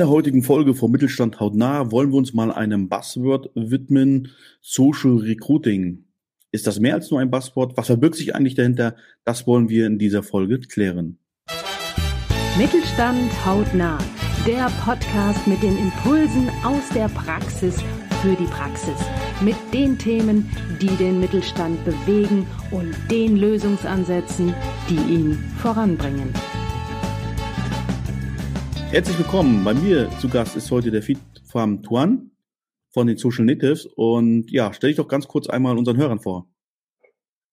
der heutigen Folge vom Mittelstand hautnah wollen wir uns mal einem Buzzword widmen, Social Recruiting. Ist das mehr als nur ein Buzzword? Was verbirgt sich eigentlich dahinter? Das wollen wir in dieser Folge klären. Mittelstand hautnah, der Podcast mit den Impulsen aus der Praxis für die Praxis, mit den Themen, die den Mittelstand bewegen und den Lösungsansätzen, die ihn voranbringen. Herzlich willkommen. Bei mir zu Gast ist heute der Feed Farm Tuan von den Social Natives. Und ja, stell dich doch ganz kurz einmal unseren Hörern vor.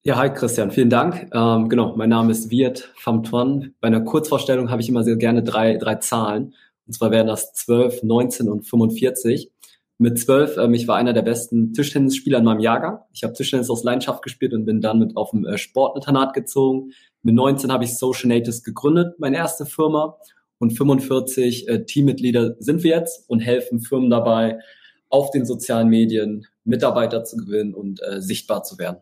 Ja, hi Christian, vielen Dank. Ähm, genau, mein Name ist Wirt Pham Tuan. Bei einer Kurzvorstellung habe ich immer sehr gerne drei, drei Zahlen. Und zwar wären das 12, 19 und 45. Mit 12, ähm, ich war einer der besten Tischtennisspieler in meinem Jahrgang. Ich habe Tischtennis aus Leidenschaft gespielt und bin dann mit auf dem äh, Sportinternat gezogen. Mit 19 habe ich Social Natives gegründet, meine erste Firma und 45 äh, Teammitglieder sind wir jetzt und helfen Firmen dabei, auf den sozialen Medien Mitarbeiter zu gewinnen und äh, sichtbar zu werden.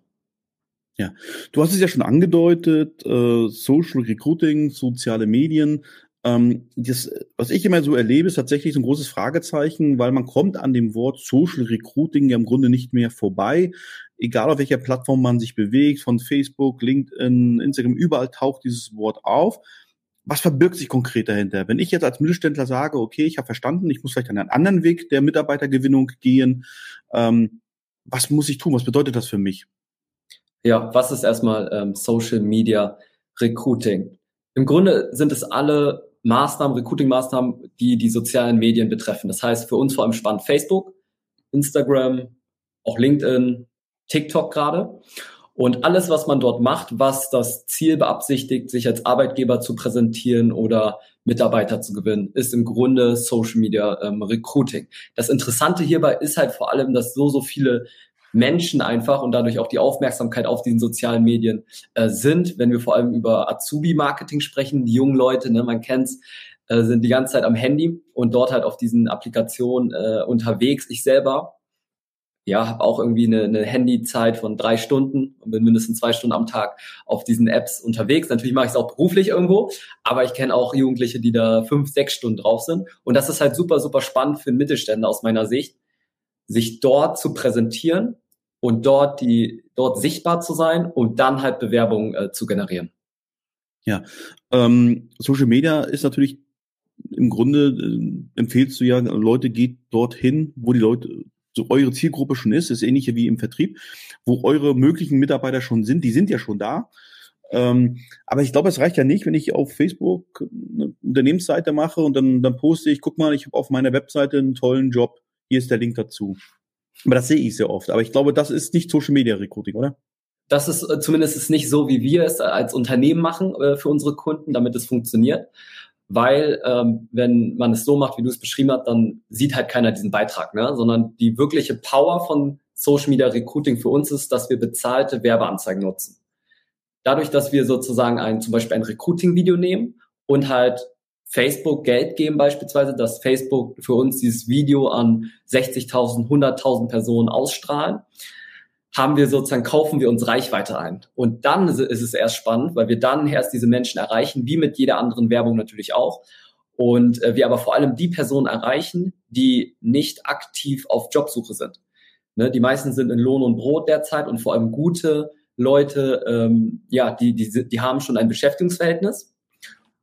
Ja, du hast es ja schon angedeutet, äh, Social Recruiting, soziale Medien. Ähm, das, was ich immer so erlebe, ist tatsächlich so ein großes Fragezeichen, weil man kommt an dem Wort Social Recruiting ja im Grunde nicht mehr vorbei. Egal auf welcher Plattform man sich bewegt, von Facebook, LinkedIn, Instagram, überall taucht dieses Wort auf was verbirgt sich konkret dahinter? Wenn ich jetzt als Mittelständler sage, okay, ich habe verstanden, ich muss vielleicht einen anderen Weg der Mitarbeitergewinnung gehen, ähm, was muss ich tun? Was bedeutet das für mich? Ja, was ist erstmal ähm, Social Media Recruiting? Im Grunde sind es alle Maßnahmen, Recruiting-Maßnahmen, die die sozialen Medien betreffen. Das heißt für uns vor allem spannend Facebook, Instagram, auch LinkedIn, TikTok gerade. Und alles, was man dort macht, was das Ziel beabsichtigt, sich als Arbeitgeber zu präsentieren oder Mitarbeiter zu gewinnen, ist im Grunde Social Media ähm, Recruiting. Das Interessante hierbei ist halt vor allem, dass so, so viele Menschen einfach und dadurch auch die Aufmerksamkeit auf diesen sozialen Medien äh, sind. Wenn wir vor allem über Azubi-Marketing sprechen, die jungen Leute, ne, man kennt's, äh, sind die ganze Zeit am Handy und dort halt auf diesen Applikationen äh, unterwegs. Ich selber ja, habe auch irgendwie eine, eine Handyzeit von drei Stunden und bin mindestens zwei Stunden am Tag auf diesen Apps unterwegs. Natürlich mache ich es auch beruflich irgendwo, aber ich kenne auch Jugendliche, die da fünf, sechs Stunden drauf sind. Und das ist halt super, super spannend für einen Mittelständler aus meiner Sicht, sich dort zu präsentieren und dort die dort sichtbar zu sein und dann halt Bewerbungen äh, zu generieren. Ja, ähm, Social Media ist natürlich im Grunde äh, empfehlst du ja, Leute geht dorthin, wo die Leute so eure Zielgruppe schon ist, ist ähnlich wie im Vertrieb, wo eure möglichen Mitarbeiter schon sind, die sind ja schon da. Ähm, aber ich glaube, es reicht ja nicht, wenn ich auf Facebook eine Unternehmensseite mache und dann, dann poste ich, guck mal, ich habe auf meiner Webseite einen tollen Job, hier ist der Link dazu. Aber das sehe ich sehr oft. Aber ich glaube, das ist nicht Social Media Recruiting, oder? Das ist äh, zumindest ist nicht so, wie wir es als Unternehmen machen äh, für unsere Kunden, damit es funktioniert weil ähm, wenn man es so macht, wie du es beschrieben hast, dann sieht halt keiner diesen Beitrag, ne? sondern die wirkliche Power von Social Media Recruiting für uns ist, dass wir bezahlte Werbeanzeigen nutzen. Dadurch, dass wir sozusagen ein, zum Beispiel ein Recruiting-Video nehmen und halt Facebook Geld geben beispielsweise, dass Facebook für uns dieses Video an 60.000, 100.000 Personen ausstrahlen, haben wir sozusagen, kaufen wir uns Reichweite ein. Und dann ist es erst spannend, weil wir dann erst diese Menschen erreichen, wie mit jeder anderen Werbung natürlich auch. Und äh, wir aber vor allem die Personen erreichen, die nicht aktiv auf Jobsuche sind. Ne, die meisten sind in Lohn und Brot derzeit und vor allem gute Leute, ähm, ja, die, die, die haben schon ein Beschäftigungsverhältnis.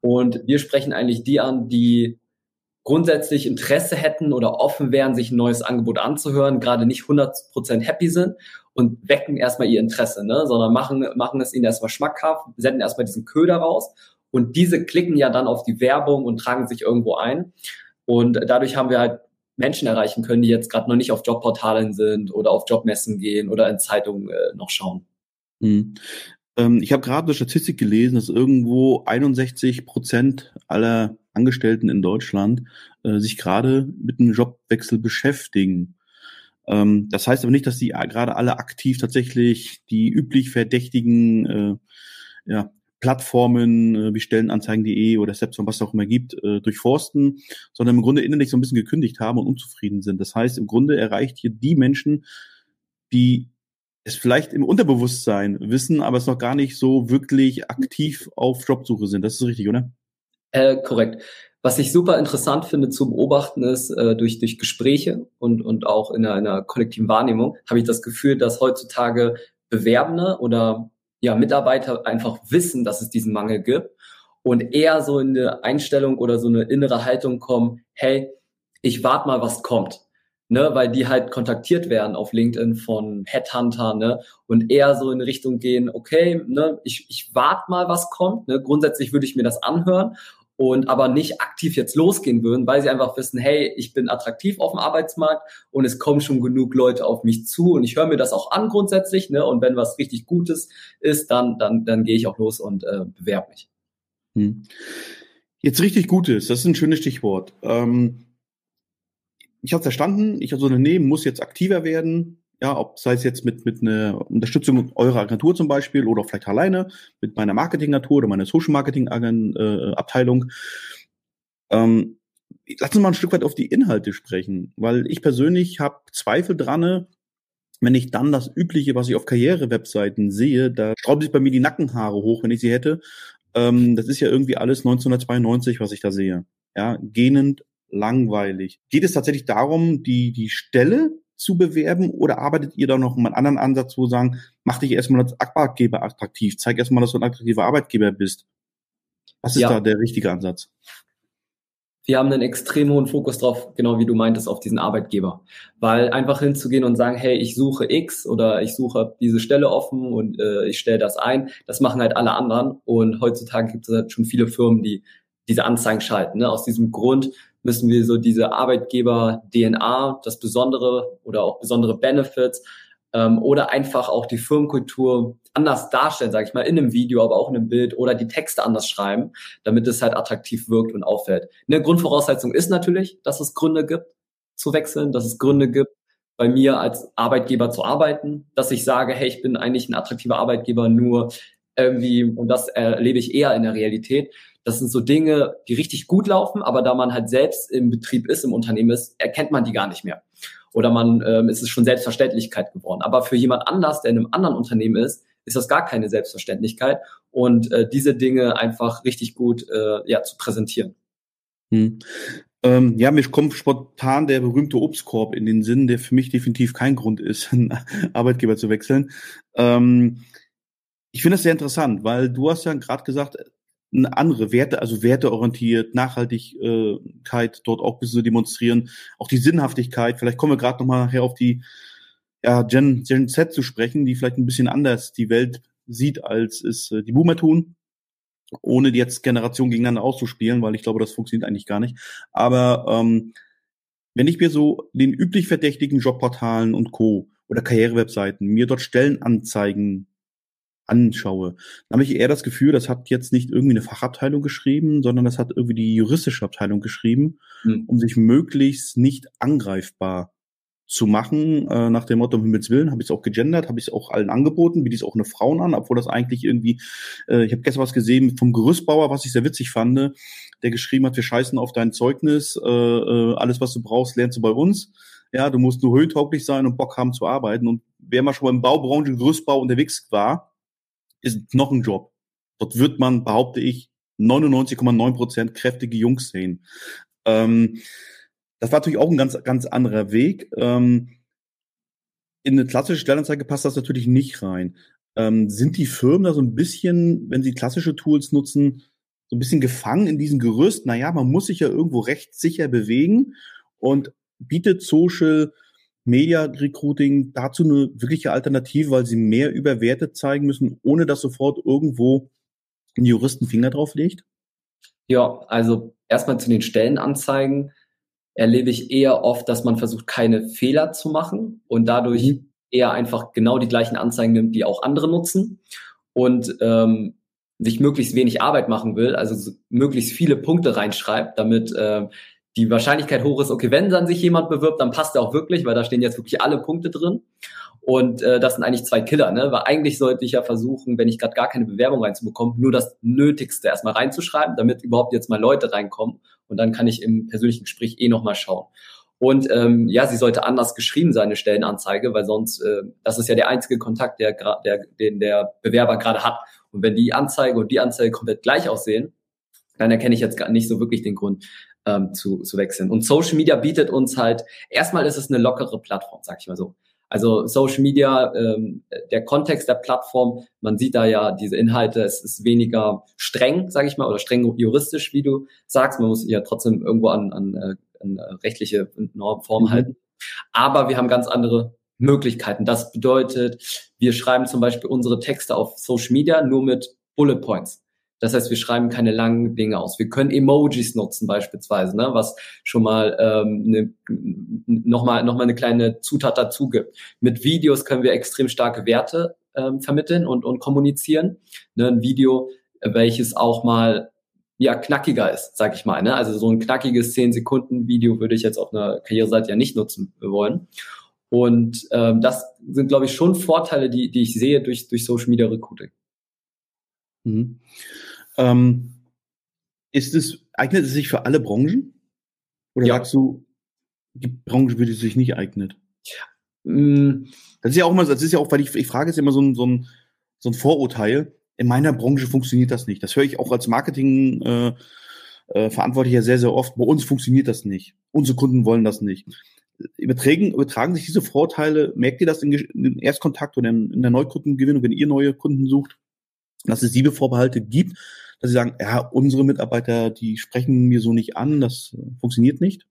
Und wir sprechen eigentlich die an, die grundsätzlich Interesse hätten oder offen wären, sich ein neues Angebot anzuhören, gerade nicht 100% happy sind und wecken erstmal ihr Interesse, ne? sondern machen, machen es ihnen erstmal schmackhaft, senden erstmal diesen Köder raus und diese klicken ja dann auf die Werbung und tragen sich irgendwo ein. Und dadurch haben wir halt Menschen erreichen können, die jetzt gerade noch nicht auf Jobportalen sind oder auf Jobmessen gehen oder in Zeitungen äh, noch schauen. Hm. Ähm, ich habe gerade eine Statistik gelesen, dass irgendwo 61 Prozent aller Angestellten in Deutschland äh, sich gerade mit einem Jobwechsel beschäftigen. Ähm, das heißt aber nicht, dass die gerade alle aktiv tatsächlich die üblich verdächtigen äh, ja, Plattformen äh, wie Stellenanzeigen.de oder Stepstone, was es auch immer gibt, äh, durchforsten, sondern im Grunde innerlich so ein bisschen gekündigt haben und unzufrieden sind. Das heißt, im Grunde erreicht hier die Menschen, die es vielleicht im Unterbewusstsein wissen, aber es noch gar nicht so wirklich aktiv auf Jobsuche sind. Das ist richtig, oder? Äh, korrekt. Was ich super interessant finde zu beobachten ist, äh, durch, durch Gespräche und, und auch in einer, in einer kollektiven Wahrnehmung, habe ich das Gefühl, dass heutzutage Bewerbende oder ja, Mitarbeiter einfach wissen, dass es diesen Mangel gibt und eher so in eine Einstellung oder so eine innere Haltung kommen, hey, ich warte mal, was kommt. Ne, weil die halt kontaktiert werden auf LinkedIn von Headhunter, ne, und eher so in Richtung gehen, okay, ne, ich, ich warte mal, was kommt, ne, grundsätzlich würde ich mir das anhören und aber nicht aktiv jetzt losgehen würden, weil sie einfach wissen, hey, ich bin attraktiv auf dem Arbeitsmarkt und es kommen schon genug Leute auf mich zu und ich höre mir das auch an grundsätzlich, ne? Und wenn was richtig Gutes ist, dann dann dann gehe ich auch los und äh, bewerbe mich. Hm. Jetzt richtig Gutes, das ist ein schönes Stichwort. Ähm, ich habe verstanden, ich als Unternehmen muss jetzt aktiver werden, ja, ob sei es jetzt mit, mit einer Unterstützung eurer Agentur zum Beispiel oder vielleicht alleine mit meiner Marketingagentur oder meiner Social Marketing äh, Abteilung. Ähm, lass uns mal ein Stück weit auf die Inhalte sprechen, weil ich persönlich habe Zweifel dran, wenn ich dann das Übliche, was ich auf Karriere-Webseiten sehe, da schrauben sich bei mir die Nackenhaare hoch, wenn ich sie hätte. Ähm, das ist ja irgendwie alles 1992, was ich da sehe. Ja, gähnend langweilig. Geht es tatsächlich darum, die, die Stelle zu bewerben oder arbeitet ihr da noch einen anderen Ansatz, wo sagen, mach dich erstmal als Arbeitgeber attraktiv, zeig erstmal, dass du ein attraktiver Arbeitgeber bist? Was ist ja. da der richtige Ansatz? wir haben einen extrem hohen Fokus drauf, genau wie du meintest, auf diesen Arbeitgeber. Weil einfach hinzugehen und sagen, hey, ich suche X oder ich suche diese Stelle offen und äh, ich stelle das ein, das machen halt alle anderen. Und heutzutage gibt es halt schon viele Firmen, die diese Anzeigen schalten. Ne? Aus diesem Grund müssen wir so diese Arbeitgeber-DNA, das Besondere oder auch besondere Benefits ähm, oder einfach auch die Firmenkultur anders darstellen, sage ich mal, in einem Video, aber auch in einem Bild oder die Texte anders schreiben, damit es halt attraktiv wirkt und auffällt. Eine Grundvoraussetzung ist natürlich, dass es Gründe gibt zu wechseln, dass es Gründe gibt, bei mir als Arbeitgeber zu arbeiten, dass ich sage, hey, ich bin eigentlich ein attraktiver Arbeitgeber, nur irgendwie, und das erlebe ich eher in der Realität, das sind so Dinge, die richtig gut laufen, aber da man halt selbst im Betrieb ist, im Unternehmen ist, erkennt man die gar nicht mehr. Oder man ähm, ist es schon Selbstverständlichkeit geworden. Aber für jemand anders, der in einem anderen Unternehmen ist, ist das gar keine Selbstverständlichkeit. Und äh, diese Dinge einfach richtig gut äh, ja, zu präsentieren. Hm. Ähm, ja, mir kommt spontan der berühmte Obstkorb in den Sinn, der für mich definitiv kein Grund ist, einen Arbeitgeber zu wechseln. Ähm, ich finde das sehr interessant, weil du hast ja gerade gesagt, andere Werte, also werteorientiert, Nachhaltigkeit dort auch ein bisschen zu demonstrieren, auch die Sinnhaftigkeit. Vielleicht kommen wir gerade nochmal nachher auf die ja, Gen, Gen Z zu sprechen, die vielleicht ein bisschen anders die Welt sieht, als es äh, die Boomer tun, ohne jetzt Generation gegeneinander auszuspielen, weil ich glaube, das funktioniert eigentlich gar nicht. Aber ähm, wenn ich mir so den üblich verdächtigen Jobportalen und Co. oder Karrierewebseiten mir dort Stellenanzeigen anschaue, dann habe ich eher das Gefühl, das hat jetzt nicht irgendwie eine Fachabteilung geschrieben, sondern das hat irgendwie die juristische Abteilung geschrieben, mhm. um sich möglichst nicht angreifbar zu machen, äh, nach dem Motto, um Himmels Willen, habe ich es auch gegendert, habe ich es auch allen angeboten, biete ich es auch eine Frauen an, obwohl das eigentlich irgendwie, äh, ich habe gestern was gesehen vom Gerüstbauer, was ich sehr witzig fand, der geschrieben hat, wir scheißen auf dein Zeugnis, äh, äh, alles, was du brauchst, lernst du bei uns. Ja, du musst nur höhentauglich sein und Bock haben zu arbeiten. Und wer mal schon mal im Baubranche, Gerüstbau unterwegs war, ist noch ein Job. Dort wird man, behaupte ich, 99,9 Prozent kräftige Jungs sehen. Ähm, das war natürlich auch ein ganz, ganz anderer Weg. Ähm, in eine klassische Stellenanzeige passt das natürlich nicht rein. Ähm, sind die Firmen da so ein bisschen, wenn sie klassische Tools nutzen, so ein bisschen gefangen in diesem Gerüst? Naja, man muss sich ja irgendwo recht sicher bewegen und bietet Social Media Recruiting dazu eine wirkliche Alternative, weil sie mehr über Werte zeigen müssen, ohne dass sofort irgendwo ein Juristen Finger drauf legt? Ja, also erstmal zu den Stellenanzeigen erlebe ich eher oft, dass man versucht, keine Fehler zu machen und dadurch mhm. eher einfach genau die gleichen Anzeigen nimmt, die auch andere nutzen und ähm, sich möglichst wenig Arbeit machen will, also so möglichst viele Punkte reinschreibt, damit äh, die Wahrscheinlichkeit hoch ist, okay, wenn dann sich jemand bewirbt, dann passt er auch wirklich, weil da stehen jetzt wirklich alle Punkte drin. Und äh, das sind eigentlich zwei Killer, ne? Weil eigentlich sollte ich ja versuchen, wenn ich gerade gar keine Bewerbung reinzubekommen, nur das Nötigste erstmal reinzuschreiben, damit überhaupt jetzt mal Leute reinkommen. Und dann kann ich im persönlichen Gespräch eh nochmal schauen. Und ähm, ja, sie sollte anders geschrieben sein, eine Stellenanzeige, weil sonst, äh, das ist ja der einzige Kontakt, der, der, den der Bewerber gerade hat. Und wenn die Anzeige und die Anzeige komplett gleich aussehen, dann erkenne ich jetzt gar nicht so wirklich den Grund ähm, zu, zu wechseln. Und Social Media bietet uns halt, erstmal ist es eine lockere Plattform, sag ich mal so. Also Social Media, ähm, der Kontext der Plattform, man sieht da ja diese Inhalte, es ist weniger streng, sage ich mal, oder streng juristisch, wie du sagst. Man muss ja trotzdem irgendwo an, an, äh, an rechtliche Normformen mhm. halten. Aber wir haben ganz andere Möglichkeiten. Das bedeutet, wir schreiben zum Beispiel unsere Texte auf Social Media nur mit Bullet Points. Das heißt, wir schreiben keine langen Dinge aus. Wir können Emojis nutzen beispielsweise, ne, was schon mal ähm, ne, nochmal noch mal eine kleine Zutat dazu gibt. Mit Videos können wir extrem starke Werte ähm, vermitteln und, und kommunizieren. Ne, ein Video, welches auch mal ja knackiger ist, sag ich mal. Ne? Also so ein knackiges 10-Sekunden-Video würde ich jetzt auf einer Karriereseite ja nicht nutzen wollen. Und ähm, das sind, glaube ich, schon Vorteile, die, die ich sehe durch, durch Social Media Recruiting. Mhm. Ähm, ist es, eignet es sich für alle Branchen? Oder ja. sagst du, die Branche würde sich nicht eignen? Mm. Das ist ja auch mal, das ist ja auch, weil ich, ich frage jetzt immer so ein, so ein, so ein Vorurteil. In meiner Branche funktioniert das nicht. Das höre ich auch als Marketing äh, äh, Verantwortlicher sehr, sehr oft. Bei uns funktioniert das nicht. Unsere Kunden wollen das nicht. Übertragen, übertragen sich diese Vorteile, merkt ihr das in, in Erstkontakt oder in, in der Neukundengewinnung, wenn ihr neue Kunden sucht, dass es diese Vorbehalte gibt, dass sie sagen, ja, unsere Mitarbeiter, die sprechen mir so nicht an, das funktioniert nicht?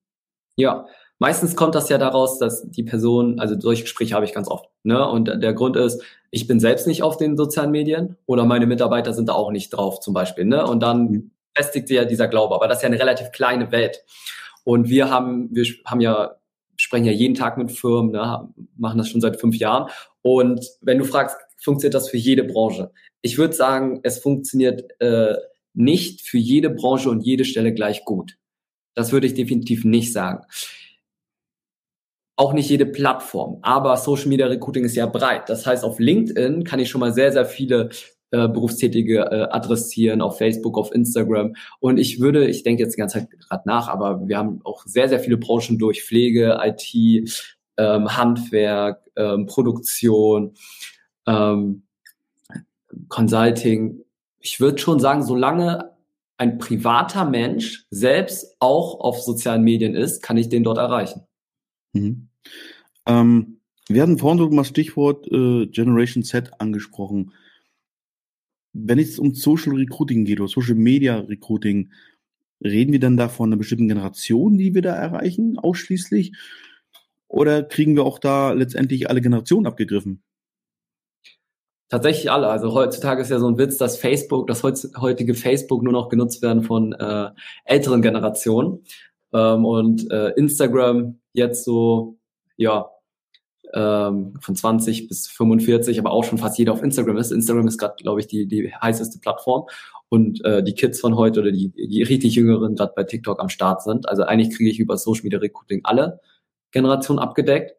Ja, meistens kommt das ja daraus, dass die Person, also solche Gespräche habe ich ganz oft, ne? Und der Grund ist, ich bin selbst nicht auf den sozialen Medien oder meine Mitarbeiter sind da auch nicht drauf, zum Beispiel, ne? Und dann mhm. festigt sich ja dieser Glaube, aber das ist ja eine relativ kleine Welt. Und wir haben, wir haben ja, sprechen ja jeden Tag mit Firmen, ne? machen das schon seit fünf Jahren. Und wenn du fragst, funktioniert das für jede Branche? ich würde sagen, es funktioniert äh, nicht für jede Branche und jede Stelle gleich gut. Das würde ich definitiv nicht sagen. Auch nicht jede Plattform, aber Social Media Recruiting ist ja breit. Das heißt, auf LinkedIn kann ich schon mal sehr, sehr viele äh, Berufstätige äh, adressieren, auf Facebook, auf Instagram. Und ich würde, ich denke jetzt die ganze Zeit gerade nach, aber wir haben auch sehr, sehr viele Branchen durch Pflege, IT, ähm, Handwerk, ähm, Produktion, ähm, Consulting, ich würde schon sagen, solange ein privater Mensch selbst auch auf sozialen Medien ist, kann ich den dort erreichen. Mhm. Ähm, wir hatten vorhin so mal Stichwort äh, Generation Z angesprochen. Wenn es um Social Recruiting geht oder Social Media Recruiting, reden wir dann da von einer bestimmten Generation, die wir da erreichen, ausschließlich? Oder kriegen wir auch da letztendlich alle Generationen abgegriffen? Tatsächlich alle. Also heutzutage ist ja so ein Witz, dass Facebook, das heutige Facebook nur noch genutzt werden von äh, älteren Generationen. Ähm, und äh, Instagram jetzt so, ja, ähm, von 20 bis 45, aber auch schon fast jeder auf Instagram ist. Instagram ist gerade, glaube ich, die, die heißeste Plattform. Und äh, die Kids von heute oder die, die richtig Jüngeren gerade bei TikTok am Start sind. Also eigentlich kriege ich über Social Media Recruiting alle Generationen abgedeckt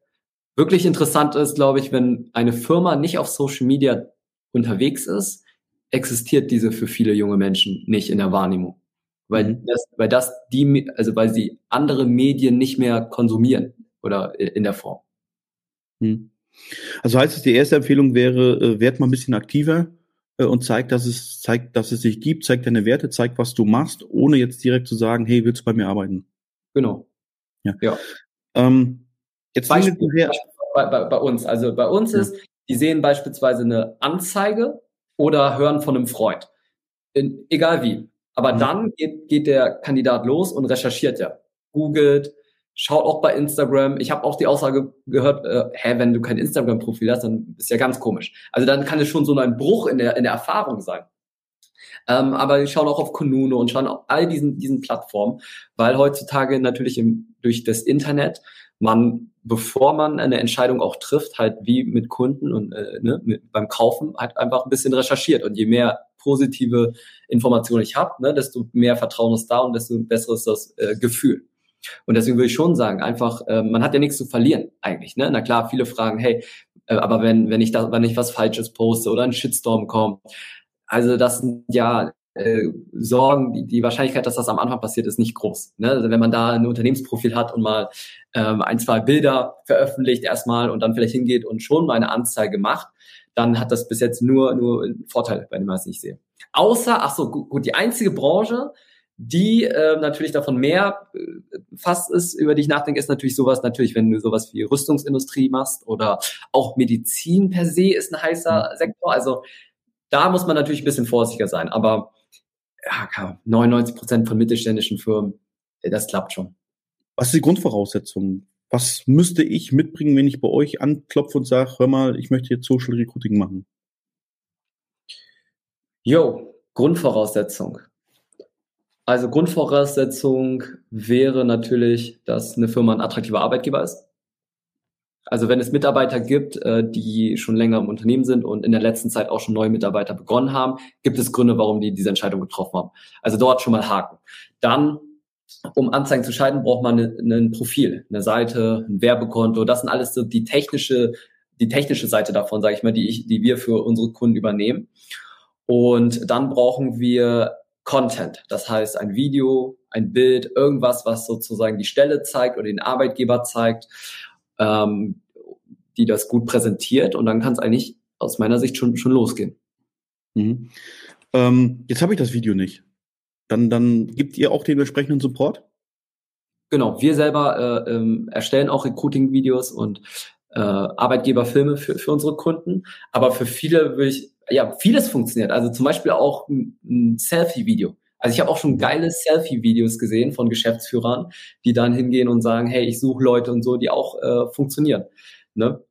wirklich interessant ist, glaube ich, wenn eine Firma nicht auf Social Media unterwegs ist, existiert diese für viele junge Menschen nicht in der Wahrnehmung. Weil mhm. das, weil das die, also weil sie andere Medien nicht mehr konsumieren oder in der Form. Mhm. Also heißt es, die erste Empfehlung wäre, äh, werd mal ein bisschen aktiver äh, und zeigt, dass es, zeigt, dass es sich gibt, zeigt deine Werte, zeigt, was du machst, ohne jetzt direkt zu sagen, hey, willst du bei mir arbeiten? Genau. Ja. ja. Ähm, Jetzt Beispiel, bei, bei, bei, uns. Also bei uns ist, die sehen beispielsweise eine Anzeige oder hören von einem Freund. In, egal wie. Aber mhm. dann geht, geht der Kandidat los und recherchiert ja. Googelt, schaut auch bei Instagram. Ich habe auch die Aussage gehört, äh, hä, wenn du kein Instagram-Profil hast, dann ist ja ganz komisch. Also dann kann es schon so ein Bruch in der, in der Erfahrung sein. Ähm, aber die schauen auch auf Konuno und schauen auf all diesen, diesen Plattformen, weil heutzutage natürlich im, durch das Internet man, bevor man eine Entscheidung auch trifft, halt wie mit Kunden und äh, ne, mit, beim Kaufen, halt einfach ein bisschen recherchiert. Und je mehr positive Informationen ich habe, ne, desto mehr Vertrauen ist da und desto besser ist das äh, Gefühl. Und deswegen würde ich schon sagen, einfach, äh, man hat ja nichts zu verlieren eigentlich. Ne? Na klar, viele fragen, hey, äh, aber wenn, wenn ich da, wenn ich was Falsches poste oder ein Shitstorm kommt, also das sind ja äh, Sorgen, die, die Wahrscheinlichkeit, dass das am Anfang passiert, ist nicht groß. Ne? Also wenn man da ein Unternehmensprofil hat und mal ähm, ein, zwei Bilder veröffentlicht erstmal und dann vielleicht hingeht und schon mal eine Anzeige macht, dann hat das bis jetzt nur, nur Vorteile bei dem, was ich sehe. Außer, ach so, gut, gut, die einzige Branche, die äh, natürlich davon mehr äh, fast ist, über die ich nachdenke, ist natürlich sowas, natürlich, wenn du sowas wie Rüstungsindustrie machst oder auch Medizin per se ist ein heißer mhm. Sektor. Also da muss man natürlich ein bisschen vorsichtiger sein. Aber ja, 99 Prozent von mittelständischen Firmen, äh, das klappt schon. Was ist die Grundvoraussetzung? Was müsste ich mitbringen, wenn ich bei euch anklopfe und sage, hör mal, ich möchte jetzt Social Recruiting machen? Jo, Grundvoraussetzung. Also Grundvoraussetzung wäre natürlich, dass eine Firma ein attraktiver Arbeitgeber ist. Also wenn es Mitarbeiter gibt, äh, die schon länger im Unternehmen sind und in der letzten Zeit auch schon neue Mitarbeiter begonnen haben, gibt es Gründe, warum die diese Entscheidung getroffen haben. Also dort schon mal haken. Dann, um Anzeigen zu schalten, braucht man ein Profil, eine Seite, ein Werbekonto. Das sind alles so die technische, die technische Seite davon, sage ich mal, die ich, die wir für unsere Kunden übernehmen. Und dann brauchen wir Content. Das heißt, ein Video, ein Bild, irgendwas, was sozusagen die Stelle zeigt oder den Arbeitgeber zeigt, ähm, die das gut präsentiert. Und dann kann es eigentlich aus meiner Sicht schon, schon losgehen. Mhm. Ähm, jetzt habe ich das Video nicht. Dann, dann gibt ihr auch den entsprechenden Support? Genau, wir selber äh, ähm, erstellen auch Recruiting-Videos und äh, Arbeitgeberfilme für, für unsere Kunden. Aber für viele würde ich ja, vieles funktioniert. Also zum Beispiel auch ein, ein Selfie-Video. Also ich habe auch schon geile Selfie-Videos gesehen von Geschäftsführern, die dann hingehen und sagen, hey, ich suche Leute und so, die auch äh, funktionieren. Ne?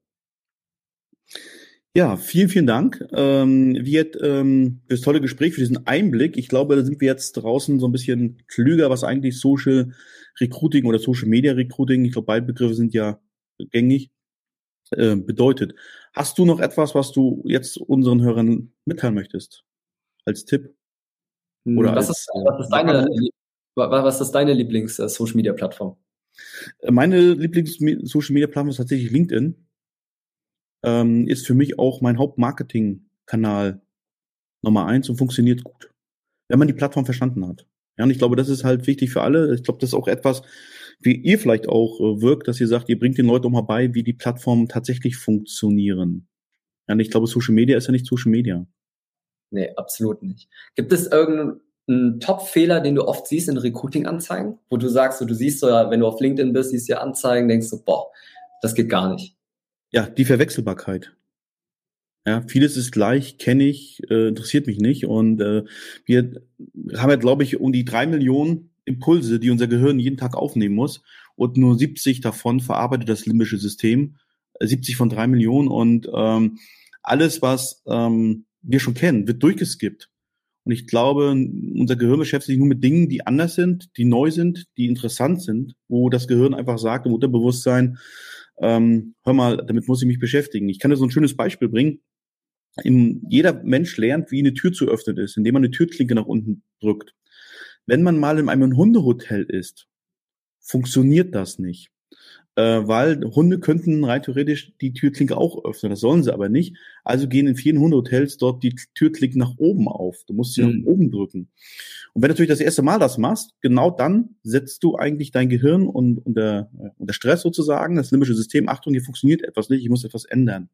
Ja, vielen, vielen Dank. Ähm, Viet, ähm, für das tolle Gespräch, für diesen Einblick. Ich glaube, da sind wir jetzt draußen so ein bisschen klüger, was eigentlich Social Recruiting oder Social Media Recruiting, ich glaube, beide Begriffe sind ja gängig, äh, bedeutet. Hast du noch etwas, was du jetzt unseren Hörern mitteilen möchtest? Als Tipp? Hm, Oder was, als, ist, was, ist deine, was ist deine Lieblings-Social-Media-Plattform? Äh, meine Lieblings-Social-Media-Plattform ist tatsächlich LinkedIn. Ähm, ist für mich auch mein Hauptmarketing-Kanal Nummer eins und funktioniert gut. Wenn man die Plattform verstanden hat. Ja, und ich glaube, das ist halt wichtig für alle. Ich glaube, das ist auch etwas, wie ihr vielleicht auch äh, wirkt, dass ihr sagt, ihr bringt den Leuten auch mal bei, wie die Plattformen tatsächlich funktionieren. Ja, und ich glaube, Social Media ist ja nicht Social Media. Nee, absolut nicht. Gibt es irgendeinen Top-Fehler, den du oft siehst in Recruiting-Anzeigen, wo du sagst, so, du siehst so, wenn du auf LinkedIn bist, siehst du ja Anzeigen, denkst du, boah, das geht gar nicht. Ja, die Verwechselbarkeit. Ja, vieles ist gleich, kenne ich, äh, interessiert mich nicht. Und äh, wir haben ja, glaube ich, um die drei Millionen Impulse, die unser Gehirn jeden Tag aufnehmen muss. Und nur 70 davon verarbeitet das limbische System. 70 äh, von drei Millionen. Und ähm, alles, was ähm, wir schon kennen, wird durchgeskippt. Und ich glaube, unser Gehirn beschäftigt sich nur mit Dingen, die anders sind, die neu sind, die interessant sind, wo das Gehirn einfach sagt im Unterbewusstsein, ähm, hör mal, damit muss ich mich beschäftigen. Ich kann dir so ein schönes Beispiel bringen. In, jeder Mensch lernt, wie eine Tür zu öffnen ist, indem man eine Türklinke nach unten drückt. Wenn man mal in einem Hundehotel ist, funktioniert das nicht. Äh, weil Hunde könnten rein theoretisch die Türklinke auch öffnen. Das sollen sie aber nicht. Also gehen in vielen Hundehotels dort die Türklinken nach oben auf. Du musst sie mhm. nach oben drücken. Und wenn du natürlich das erste Mal das machst, genau dann setzt du eigentlich dein Gehirn und, unter, unter Stress sozusagen, das limbische System, Achtung, hier funktioniert etwas nicht, ich muss etwas ändern.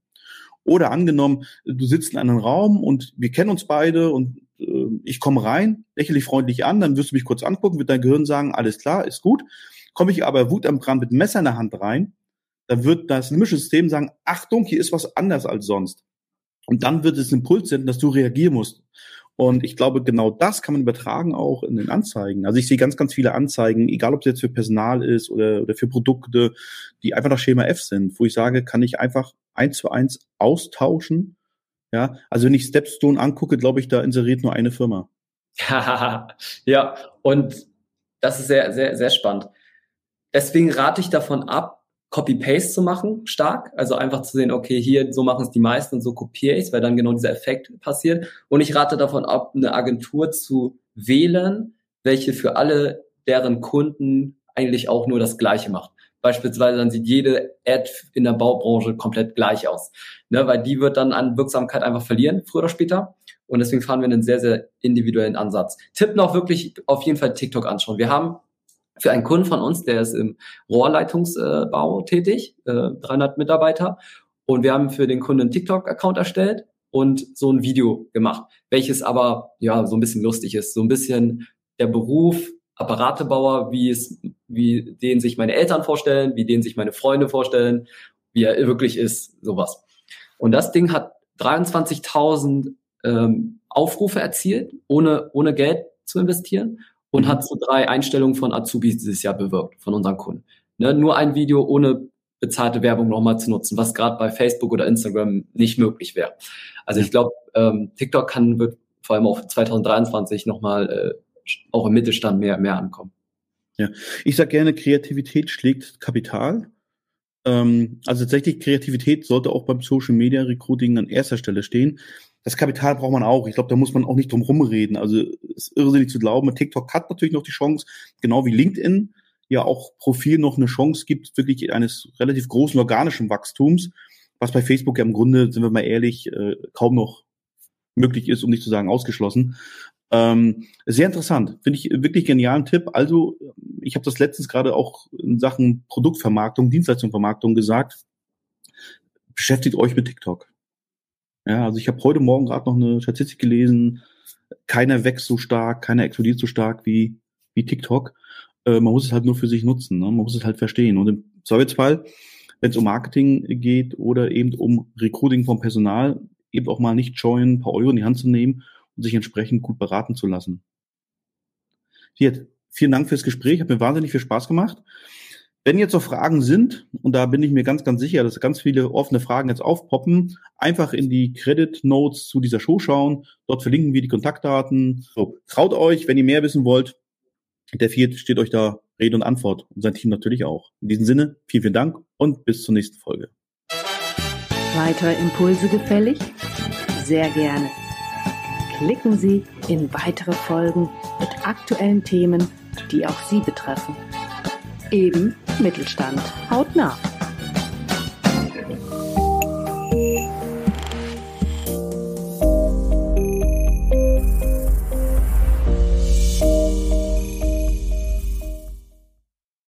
Oder angenommen, du sitzt in einem Raum und wir kennen uns beide und äh, ich komme rein, lächle dich freundlich an, dann wirst du mich kurz angucken, wird dein Gehirn sagen, alles klar, ist gut. Komme ich aber Wut am Kran mit Messer in der Hand rein, dann wird das limbische System sagen, Achtung, hier ist was anders als sonst. Und dann wird es ein Impuls senden, dass du reagieren musst. Und ich glaube, genau das kann man übertragen auch in den Anzeigen. Also ich sehe ganz, ganz viele Anzeigen, egal ob es jetzt für Personal ist oder, oder für Produkte, die einfach nach Schema F sind, wo ich sage, kann ich einfach eins zu eins austauschen ja, also wenn ich Stepstone angucke, glaube ich, da inseriert nur eine Firma. ja, und das ist sehr, sehr, sehr spannend. Deswegen rate ich davon ab, Copy-Paste zu machen, stark. Also einfach zu sehen, okay, hier, so machen es die meisten und so kopiere ich es, weil dann genau dieser Effekt passiert. Und ich rate davon ab, eine Agentur zu wählen, welche für alle deren Kunden eigentlich auch nur das Gleiche macht. Beispielsweise dann sieht jede Ad in der Baubranche komplett gleich aus, ne, weil die wird dann an Wirksamkeit einfach verlieren, früher oder später. Und deswegen fahren wir einen sehr, sehr individuellen Ansatz. Tipp noch wirklich auf jeden Fall TikTok anschauen. Wir haben für einen Kunden von uns, der ist im Rohrleitungsbau tätig, 300 äh, Mitarbeiter. Und wir haben für den Kunden einen TikTok-Account erstellt und so ein Video gemacht, welches aber ja so ein bisschen lustig ist, so ein bisschen der Beruf Apparatebauer, wie es, wie den sich meine Eltern vorstellen, wie den sich meine Freunde vorstellen, wie er wirklich ist, sowas. Und das Ding hat 23.000 ähm, Aufrufe erzielt, ohne, ohne Geld zu investieren und mhm. hat so drei Einstellungen von Azubis dieses Jahr bewirkt, von unseren Kunden. Ne, nur ein Video ohne bezahlte Werbung nochmal zu nutzen, was gerade bei Facebook oder Instagram nicht möglich wäre. Also ich glaube, ähm, TikTok kann wird vor allem auch 2023 nochmal äh, auch im Mittelstand mehr, mehr ankommen. Ja, ich sage gerne, Kreativität schlägt Kapital. Ähm, also tatsächlich, Kreativität sollte auch beim Social Media Recruiting an erster Stelle stehen. Das Kapital braucht man auch. Ich glaube, da muss man auch nicht drum rumreden. Also es ist irrsinnig zu glauben. TikTok hat natürlich noch die Chance, genau wie LinkedIn, ja auch Profil noch eine Chance gibt, wirklich eines relativ großen organischen Wachstums, was bei Facebook ja im Grunde, sind wir mal ehrlich, äh, kaum noch möglich ist, um nicht zu sagen ausgeschlossen. Ähm, sehr interessant, finde ich wirklich genialen Tipp. Also ich habe das letztens gerade auch in Sachen Produktvermarktung, Dienstleistungsvermarktung gesagt. Beschäftigt euch mit TikTok. Ja, also ich habe heute Morgen gerade noch eine Statistik gelesen. Keiner wächst so stark, keiner explodiert so stark wie wie TikTok. Äh, man muss es halt nur für sich nutzen. Ne? Man muss es halt verstehen. Und im Zweifelsfall, wenn es um Marketing geht oder eben um Recruiting vom Personal, eben auch mal nicht scheuen, ein paar Euro in die Hand zu nehmen und sich entsprechend gut beraten zu lassen. Hier, vielen Dank fürs Gespräch. Hat mir wahnsinnig viel Spaß gemacht. Wenn jetzt noch Fragen sind, und da bin ich mir ganz, ganz sicher, dass ganz viele offene Fragen jetzt aufpoppen, einfach in die Credit Notes zu dieser Show schauen. Dort verlinken wir die Kontaktdaten. So, traut euch, wenn ihr mehr wissen wollt, der Viert steht euch da Rede und Antwort und sein Team natürlich auch. In diesem Sinne, vielen, vielen Dank und bis zur nächsten Folge. Weitere Impulse gefällig? Sehr gerne. Klicken Sie in weitere Folgen mit aktuellen Themen, die auch Sie betreffen. Eben Mittelstand. Haut nach.